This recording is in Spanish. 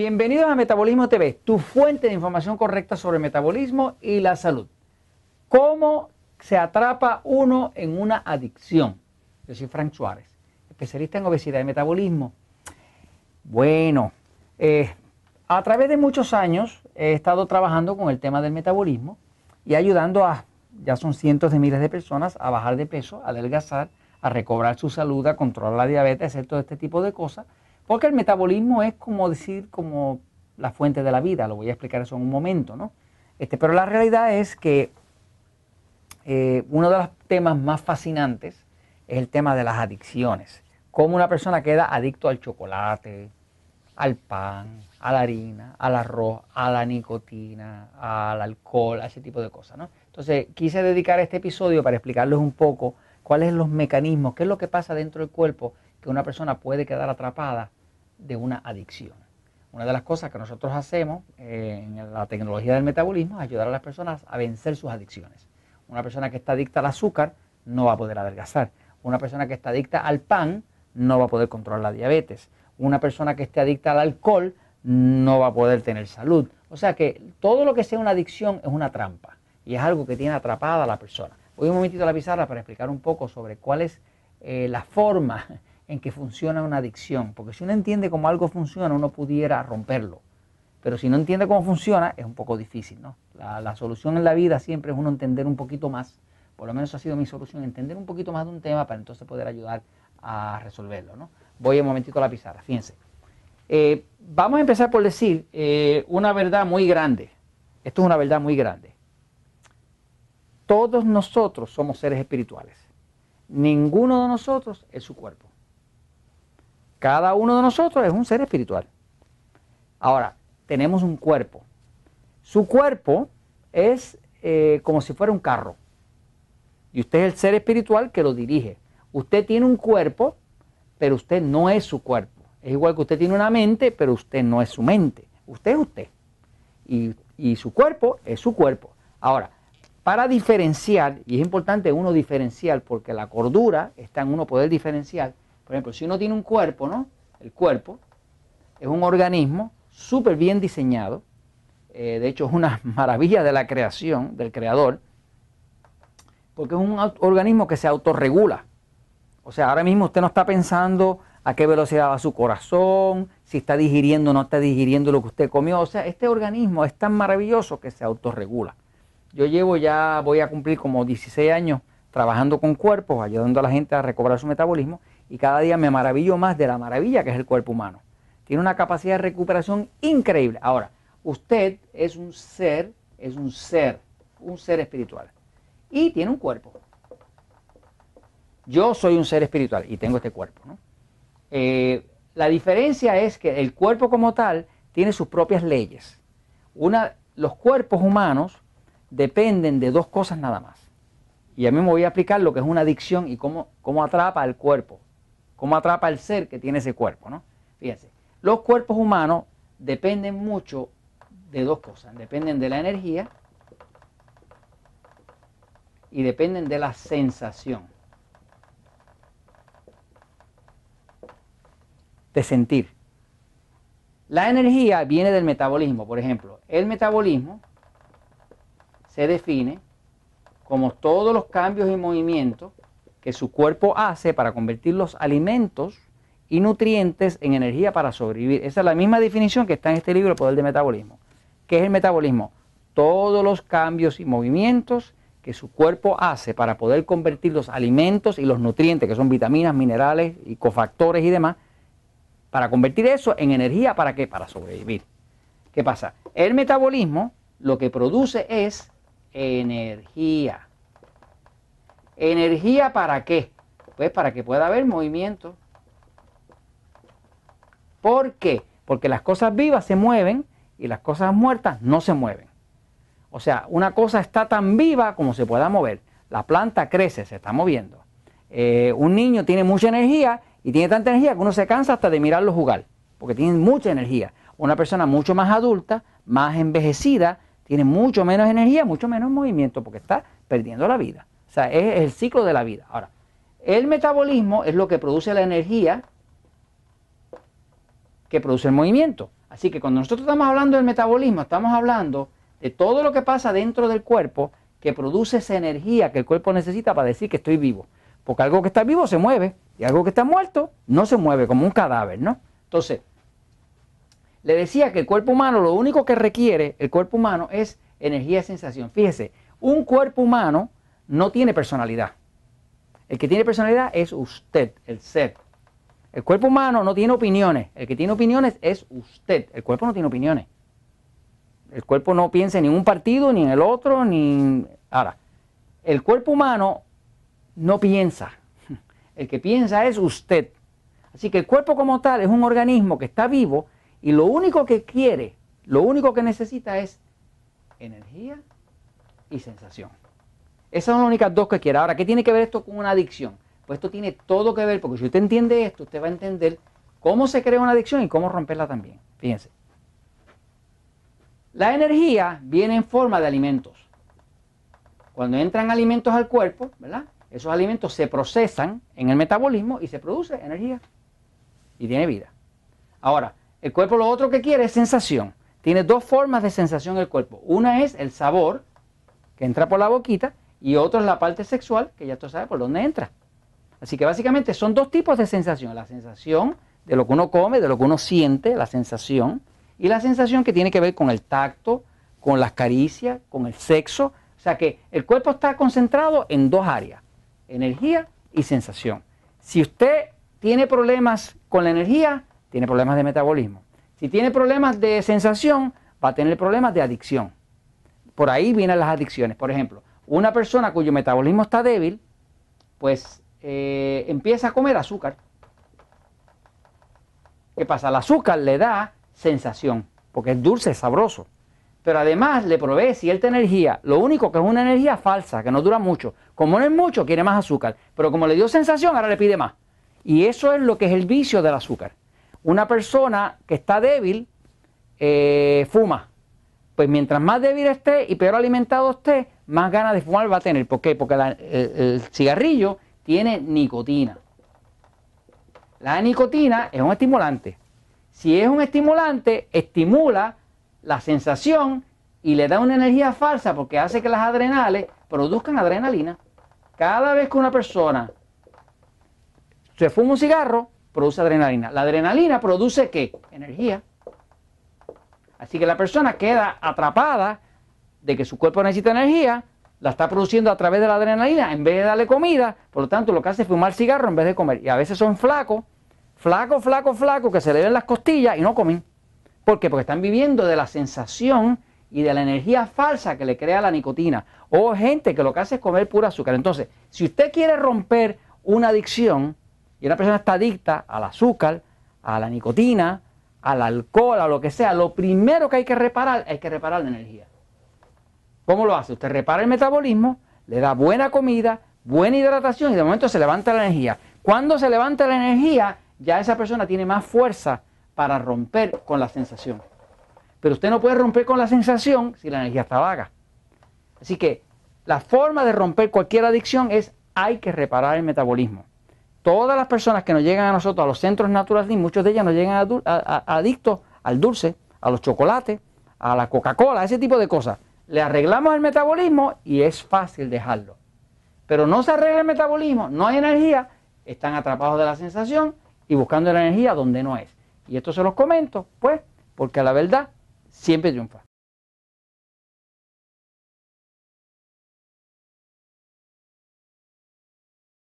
Bienvenidos a Metabolismo TV, tu fuente de información correcta sobre metabolismo y la salud. ¿Cómo se atrapa uno en una adicción? Yo soy Frank Suárez, especialista en obesidad y metabolismo. Bueno, eh, a través de muchos años he estado trabajando con el tema del metabolismo y ayudando a, ya son cientos de miles de personas, a bajar de peso, a adelgazar, a recobrar su salud, a controlar la diabetes, hacer todo este tipo de cosas porque el metabolismo es como decir, como la fuente de la vida, lo voy a explicar eso en un momento, ¿no? Este, pero la realidad es que eh, uno de los temas más fascinantes es el tema de las adicciones. Cómo una persona queda adicto al chocolate, al pan, a la harina, al arroz, a la nicotina, al alcohol, a ese tipo de cosas, ¿no? Entonces quise dedicar este episodio para explicarles un poco cuáles son los mecanismos, qué es lo que pasa dentro del cuerpo que una persona puede quedar atrapada de una adicción. Una de las cosas que nosotros hacemos eh, en la tecnología del metabolismo es ayudar a las personas a vencer sus adicciones. Una persona que está adicta al azúcar no va a poder adelgazar. Una persona que está adicta al pan no va a poder controlar la diabetes. Una persona que esté adicta al alcohol no va a poder tener salud. O sea que todo lo que sea una adicción es una trampa y es algo que tiene atrapada a la persona. Voy un momentito a la pizarra para explicar un poco sobre cuál es eh, la forma en que funciona una adicción. Porque si uno entiende cómo algo funciona, uno pudiera romperlo. Pero si no entiende cómo funciona, es un poco difícil. ¿no? La, solución en la vida siempre es uno entender un poquito más. Por lo menos ha sido mi solución, entender un poquito más de un tema para entonces poder ayudar a resolverlo. ¿no? Voy un momentito a la pizarra, fíjense. Eh, vamos a empezar por decir eh, una verdad muy grande. Esto es una verdad muy grande. Todos nosotros somos seres espirituales. Ninguno de nosotros es su cuerpo. Cada uno de nosotros es un ser espiritual. Ahora, tenemos un cuerpo. Su cuerpo es eh, como si fuera un carro. Y usted es el ser espiritual que lo dirige. Usted tiene un cuerpo, pero usted no es su cuerpo. Es igual que usted tiene una mente, pero usted no es su mente. Usted es usted. Y, y su cuerpo es su cuerpo. Ahora, para diferenciar, y es importante uno diferenciar, porque la cordura está en uno poder diferenciar, por ejemplo, si uno tiene un cuerpo, ¿no? El cuerpo es un organismo súper bien diseñado. Eh, de hecho, es una maravilla de la creación, del creador, porque es un organismo que se autorregula. O sea, ahora mismo usted no está pensando a qué velocidad va su corazón, si está digiriendo o no está digiriendo lo que usted comió. O sea, este organismo es tan maravilloso que se autorregula. Yo llevo ya, voy a cumplir como 16 años trabajando con cuerpos, ayudando a la gente a recobrar su metabolismo y cada día me maravillo más de la maravilla que es el cuerpo humano. Tiene una capacidad de recuperación increíble. Ahora, usted es un ser, es un ser, un ser espiritual y tiene un cuerpo. Yo soy un ser espiritual y tengo este cuerpo. Eh, la diferencia es que el cuerpo como tal tiene sus propias leyes. Los cuerpos humanos dependen de dos cosas nada más. Y a mí me voy a explicar lo que es una adicción y cómo, cómo atrapa al cuerpo cómo atrapa el ser que tiene ese cuerpo, ¿no? Fíjense, los cuerpos humanos dependen mucho de dos cosas, dependen de la energía y dependen de la sensación. De sentir. La energía viene del metabolismo, por ejemplo. El metabolismo se define como todos los cambios y movimientos que su cuerpo hace para convertir los alimentos y nutrientes en energía para sobrevivir. Esa es la misma definición que está en este libro, El Poder del Metabolismo. ¿Qué es el metabolismo? Todos los cambios y movimientos que su cuerpo hace para poder convertir los alimentos y los nutrientes, que son vitaminas, minerales y cofactores y demás, para convertir eso en energía, ¿para qué? Para sobrevivir. ¿Qué pasa? El metabolismo lo que produce es energía. ¿Energía para qué? Pues para que pueda haber movimiento. ¿Por qué? Porque las cosas vivas se mueven y las cosas muertas no se mueven. O sea, una cosa está tan viva como se pueda mover. La planta crece, se está moviendo. Eh, un niño tiene mucha energía y tiene tanta energía que uno se cansa hasta de mirarlo jugar, porque tiene mucha energía. Una persona mucho más adulta, más envejecida, tiene mucho menos energía, mucho menos movimiento, porque está perdiendo la vida. Es el ciclo de la vida. Ahora, el metabolismo es lo que produce la energía que produce el movimiento. Así que cuando nosotros estamos hablando del metabolismo, estamos hablando de todo lo que pasa dentro del cuerpo que produce esa energía que el cuerpo necesita para decir que estoy vivo. Porque algo que está vivo se mueve y algo que está muerto no se mueve, como un cadáver, ¿no? Entonces, le decía que el cuerpo humano lo único que requiere, el cuerpo humano, es energía y sensación. Fíjese, un cuerpo humano no tiene personalidad. El que tiene personalidad es usted, el ser. El cuerpo humano no tiene opiniones. El que tiene opiniones es usted. El cuerpo no tiene opiniones. El cuerpo no piensa en ningún partido, ni en el otro, ni... Ahora, el cuerpo humano no piensa. El que piensa es usted. Así que el cuerpo como tal es un organismo que está vivo y lo único que quiere, lo único que necesita es energía y sensación. Esas son las únicas dos que quiere. Ahora, ¿qué tiene que ver esto con una adicción? Pues esto tiene todo que ver, porque si usted entiende esto, usted va a entender cómo se crea una adicción y cómo romperla también. Fíjense. La energía viene en forma de alimentos. Cuando entran alimentos al cuerpo, ¿verdad? Esos alimentos se procesan en el metabolismo y se produce energía y tiene vida. Ahora, el cuerpo lo otro que quiere es sensación. Tiene dos formas de sensación el cuerpo. Una es el sabor, que entra por la boquita, y otra es la parte sexual, que ya tú sabes por dónde entra. Así que básicamente son dos tipos de sensación. La sensación de lo que uno come, de lo que uno siente, la sensación, y la sensación que tiene que ver con el tacto, con las caricias, con el sexo. O sea que el cuerpo está concentrado en dos áreas, energía y sensación. Si usted tiene problemas con la energía, tiene problemas de metabolismo. Si tiene problemas de sensación, va a tener problemas de adicción. Por ahí vienen las adicciones. Por ejemplo, una persona cuyo metabolismo está débil, pues eh, empieza a comer azúcar. ¿Qué pasa? El azúcar le da sensación, porque es dulce, es sabroso. Pero además le provee cierta energía. Lo único que es una energía falsa, que no dura mucho. Como no es mucho, quiere más azúcar. Pero como le dio sensación, ahora le pide más. Y eso es lo que es el vicio del azúcar. Una persona que está débil eh, fuma. Pues mientras más débil esté y peor alimentado esté, más ganas de fumar va a tener. ¿Por qué? Porque el cigarrillo tiene nicotina. La nicotina es un estimulante. Si es un estimulante, estimula la sensación y le da una energía falsa porque hace que las adrenales produzcan adrenalina. Cada vez que una persona se fuma un cigarro, produce adrenalina. La adrenalina produce qué? Energía. Así que la persona queda atrapada de que su cuerpo necesita energía, la está produciendo a través de la adrenalina en vez de darle comida, por lo tanto lo que hace es fumar cigarro en vez de comer. Y a veces son flacos, flacos, flacos, flacos, que se le ven las costillas y no comen. ¿Por qué? Porque están viviendo de la sensación y de la energía falsa que le crea la nicotina. O gente que lo que hace es comer pura azúcar. Entonces, si usted quiere romper una adicción, y una persona está adicta al azúcar, a la nicotina, al alcohol, a lo que sea, lo primero que hay que reparar es que reparar la energía. ¿Cómo lo hace? Usted repara el metabolismo, le da buena comida, buena hidratación y de momento se levanta la energía. Cuando se levanta la energía, ya esa persona tiene más fuerza para romper con la sensación. Pero usted no puede romper con la sensación si la energía está vaga. Así que la forma de romper cualquier adicción es hay que reparar el metabolismo todas las personas que nos llegan a nosotros, a los centros naturales, muchos de ellas nos llegan adictos al dulce, a los chocolates, a la Coca-Cola, ese tipo de cosas. Le arreglamos el metabolismo y es fácil dejarlo. Pero no se arregla el metabolismo, no hay energía, están atrapados de la sensación y buscando la energía donde no es. Y esto se los comento, pues, porque la verdad siempre triunfa.